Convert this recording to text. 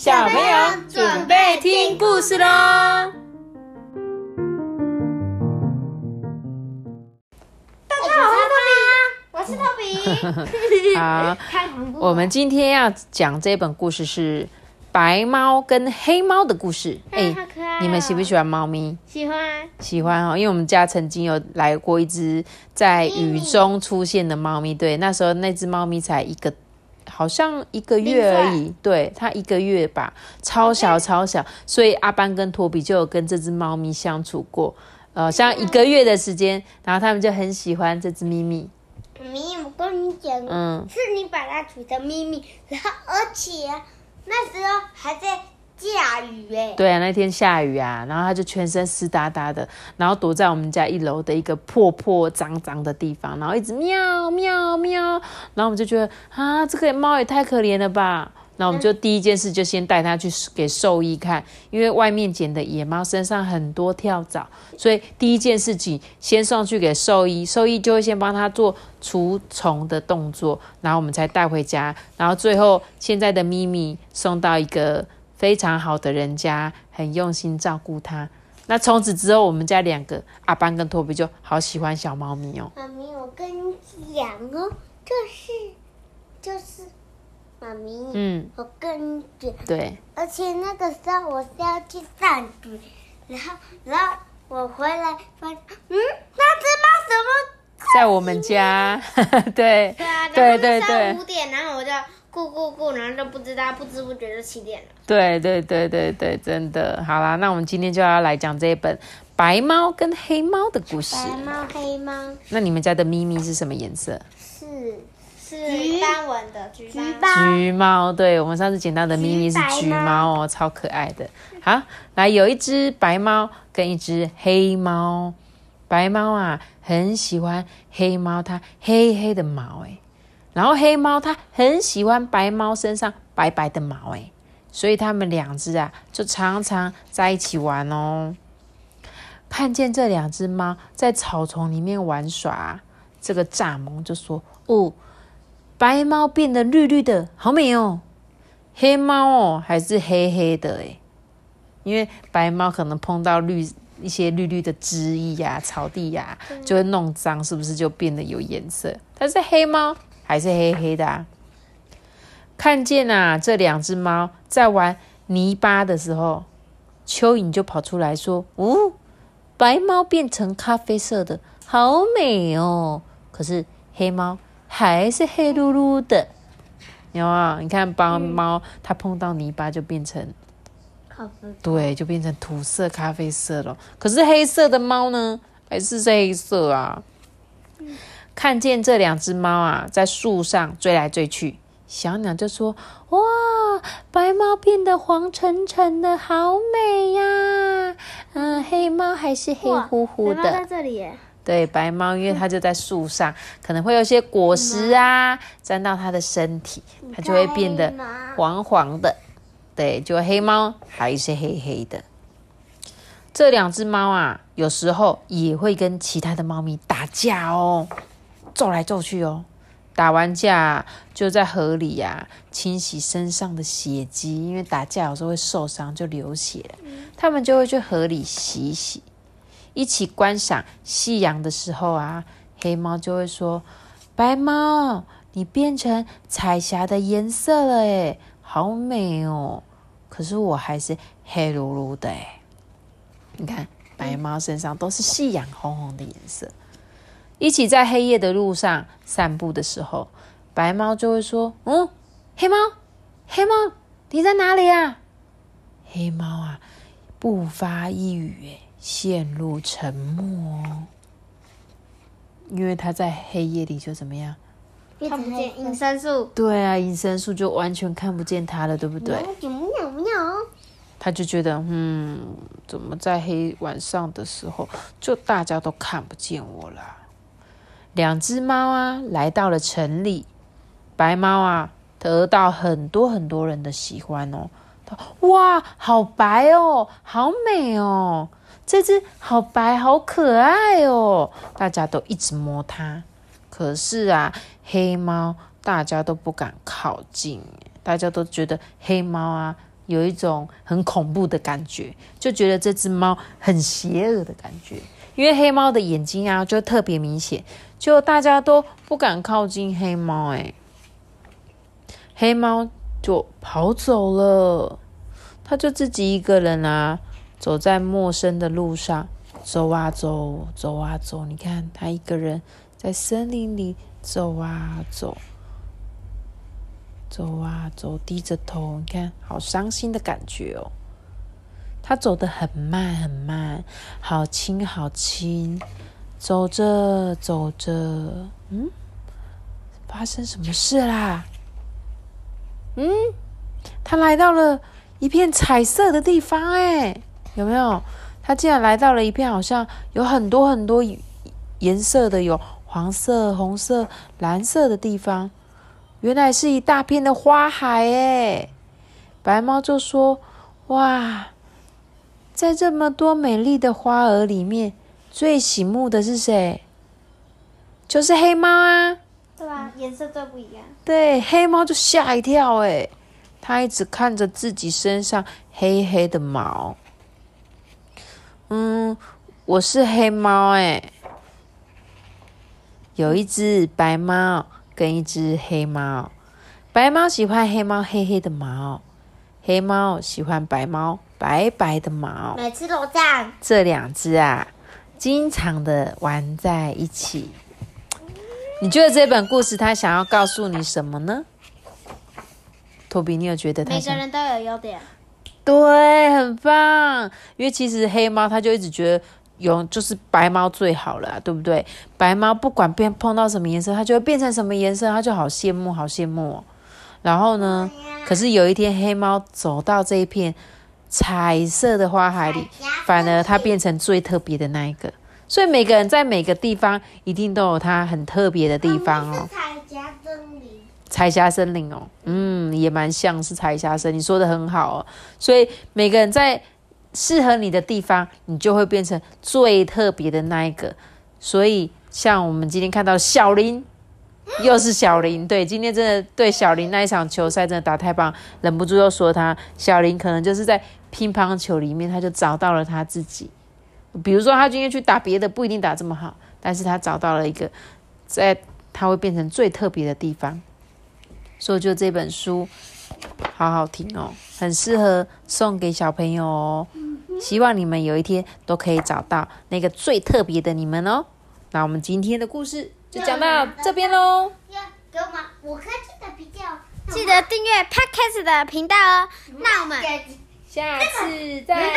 小朋友准备听故事喽！大家好，我是托比，我是。好，我们今天要讲这本故事是白猫跟黑猫的故事。哎，好可爱哦你们喜不喜欢猫咪？喜欢。喜欢哦，因为我们家曾经有来过一只在雨中出现的猫咪，对，那时候那只猫咪才一个，好像一个月而已，对，它一个月吧，超小超小，所以阿班跟托比就有跟这只猫咪相处过，呃，像一个月的时间，然后他们就很喜欢这只咪咪，咪，我跟你讲，嗯，是你把它取的咪咪，然后而且那时候还在下雨哎。对啊，那天下雨啊，然后它就全身湿哒哒的，然后躲在我们家一楼的一个破破脏脏的地方，然后一直喵喵喵，然后我们就觉得啊，这个猫也太可怜了吧。然后我们就第一件事就先带它去给兽医看，因为外面捡的野猫身上很多跳蚤，所以第一件事情先送去给兽医，兽医就会先帮它做除虫的动作，然后我们才带回家，然后最后现在的咪咪送到一个非常好的人家，很用心照顾它。那从此之后，我们家两个阿班跟托比就好喜欢小猫咪哦。妈咪，我跟你讲哦，就是就是，妈咪，嗯，我跟你讲，对，而且那个时候我是要去上学，然后然后我回来发现，嗯，那只猫怎么？在我们家，对，对啊，对对对候五点，然后我就顾顾顾，然后就不知道，不知不觉就七点了。对对对对对，真的。好啦，那我们今天就要来讲这一本白猫跟黑猫的故事。白猫黑猫那你们家的咪咪是什么颜色？是是斑纹的橘橘斑，橘猫，对我们上次捡到的咪咪是橘猫哦，超可爱的。好，来有一只白猫跟一只黑猫，白猫啊很喜欢黑猫，它黑黑的毛哎，然后黑猫它很喜欢白猫身上白白的毛哎，所以它们两只啊就常常在一起玩哦。看见这两只猫在草丛里面玩耍，这个蚱蜢就说：“哦。”白猫变得绿绿的，好美哦。黑猫哦，还是黑黑的诶，因为白猫可能碰到绿一些绿绿的枝叶呀、草地呀、就会弄脏，是不是就变得有颜色？但是黑猫还是黑黑的啊。看见啊，这两只猫在玩泥巴的时候，蚯蚓就跑出来说：“哦，白猫变成咖啡色的，好美哦。”可是黑猫。还是黑噜噜的，有啊？你看，帮猫它碰到泥巴就变成咖啡对，就变成土色、咖啡色了。可是黑色的猫呢，还是黑色啊？看见这两只猫啊，在树上追来追去，小鸟就说：“哇，白猫变得黄沉沉的，好美呀！嗯，黑猫还是黑乎乎的。”在这里耶。对，白猫，因为它就在树上，可能会有些果实啊沾到它的身体，它就会变得黄黄的。对，就黑猫还是黑黑的。这两只猫啊，有时候也会跟其他的猫咪打架哦，揍来揍去哦。打完架就在河里呀、清洗身上的血迹，因为打架有时候会受伤，就流血了。他们就会去河里洗一洗。一起观赏夕阳的时候啊，黑猫就会说：“白猫，你变成彩霞的颜色了，诶，好美哦！可是我还是黑噜噜的，诶，你看，白猫身上都是夕阳红红的颜色。一起在黑夜的路上散步的时候，白猫就会说：‘嗯，黑猫，黑猫，你在哪里啊？’黑猫啊，不发一语，诶。陷入沉默哦，因为它在黑夜里就怎么样？看不见隐身术。对啊，隐身术就完全看不见它了，对不对？喵喵喵！他就觉得，嗯，怎么在黑晚上的时候，就大家都看不见我了？两只猫啊，来到了城里，白猫啊，得到很多很多人的喜欢哦。哇，好白哦，好美哦！这只好白，好可爱哦！大家都一直摸它。可是啊，黑猫大家都不敢靠近，大家都觉得黑猫啊有一种很恐怖的感觉，就觉得这只猫很邪恶的感觉。因为黑猫的眼睛啊，就特别明显，就大家都不敢靠近黑猫，哎，黑猫就跑走了，它就自己一个人啊，走在陌生的路上，走啊走，走啊走，你看它一个人在森林里走啊走。走啊走，低着头，你看，好伤心的感觉哦。他走得很慢很慢，好轻好轻，走着走着，嗯，发生什么事啦？嗯，他来到了一片彩色的地方，哎，有没有？他竟然来到了一片好像有很多很多颜色的，有黄色、红色、蓝色的地方。原来是一大片的花海哎，白猫就说：“哇，在这么多美丽的花儿里面，最醒目的是谁？就是黑猫啊！对啊，颜色最不一样。对，黑猫就吓一跳诶，它一直看着自己身上黑黑的毛。嗯，我是黑猫诶，有一只白猫。”跟一只黑猫，白猫喜欢黑猫黑黑的毛，黑猫喜欢白猫白白的毛。每次都这样。这两只啊，经常的玩在一起。你觉得这本故事它想要告诉你什么呢？托比，你有觉得它？每个人都有优点。对，很棒。因为其实黑猫它就一直觉得。有就是白猫最好了，对不对？白猫不管变碰到什么颜色，它就会变成什么颜色，它就好羡慕，好羡慕。然后呢，可是有一天黑猫走到这一片彩色的花海里，反而它变成最特别的那一个。所以每个人在每个地方一定都有它很特别的地方哦。彩霞森林，彩霞森林哦，嗯，也蛮像是彩霞森。你说的很好哦。所以每个人在。适合你的地方，你就会变成最特别的那一个。所以，像我们今天看到小林，又是小林，对，今天真的对小林那一场球赛真的打太棒，忍不住又说他小林可能就是在乒乓球里面，他就找到了他自己。比如说，他今天去打别的，不一定打这么好，但是他找到了一个在他会变成最特别的地方。所以，就这本书。好好听哦，很适合送给小朋友哦。希望你们有一天都可以找到那个最特别的你们哦。那我们今天的故事就讲到这边喽。给我们五颗星的评价，记得订阅 Podcast 的频道哦。那我们下次再见，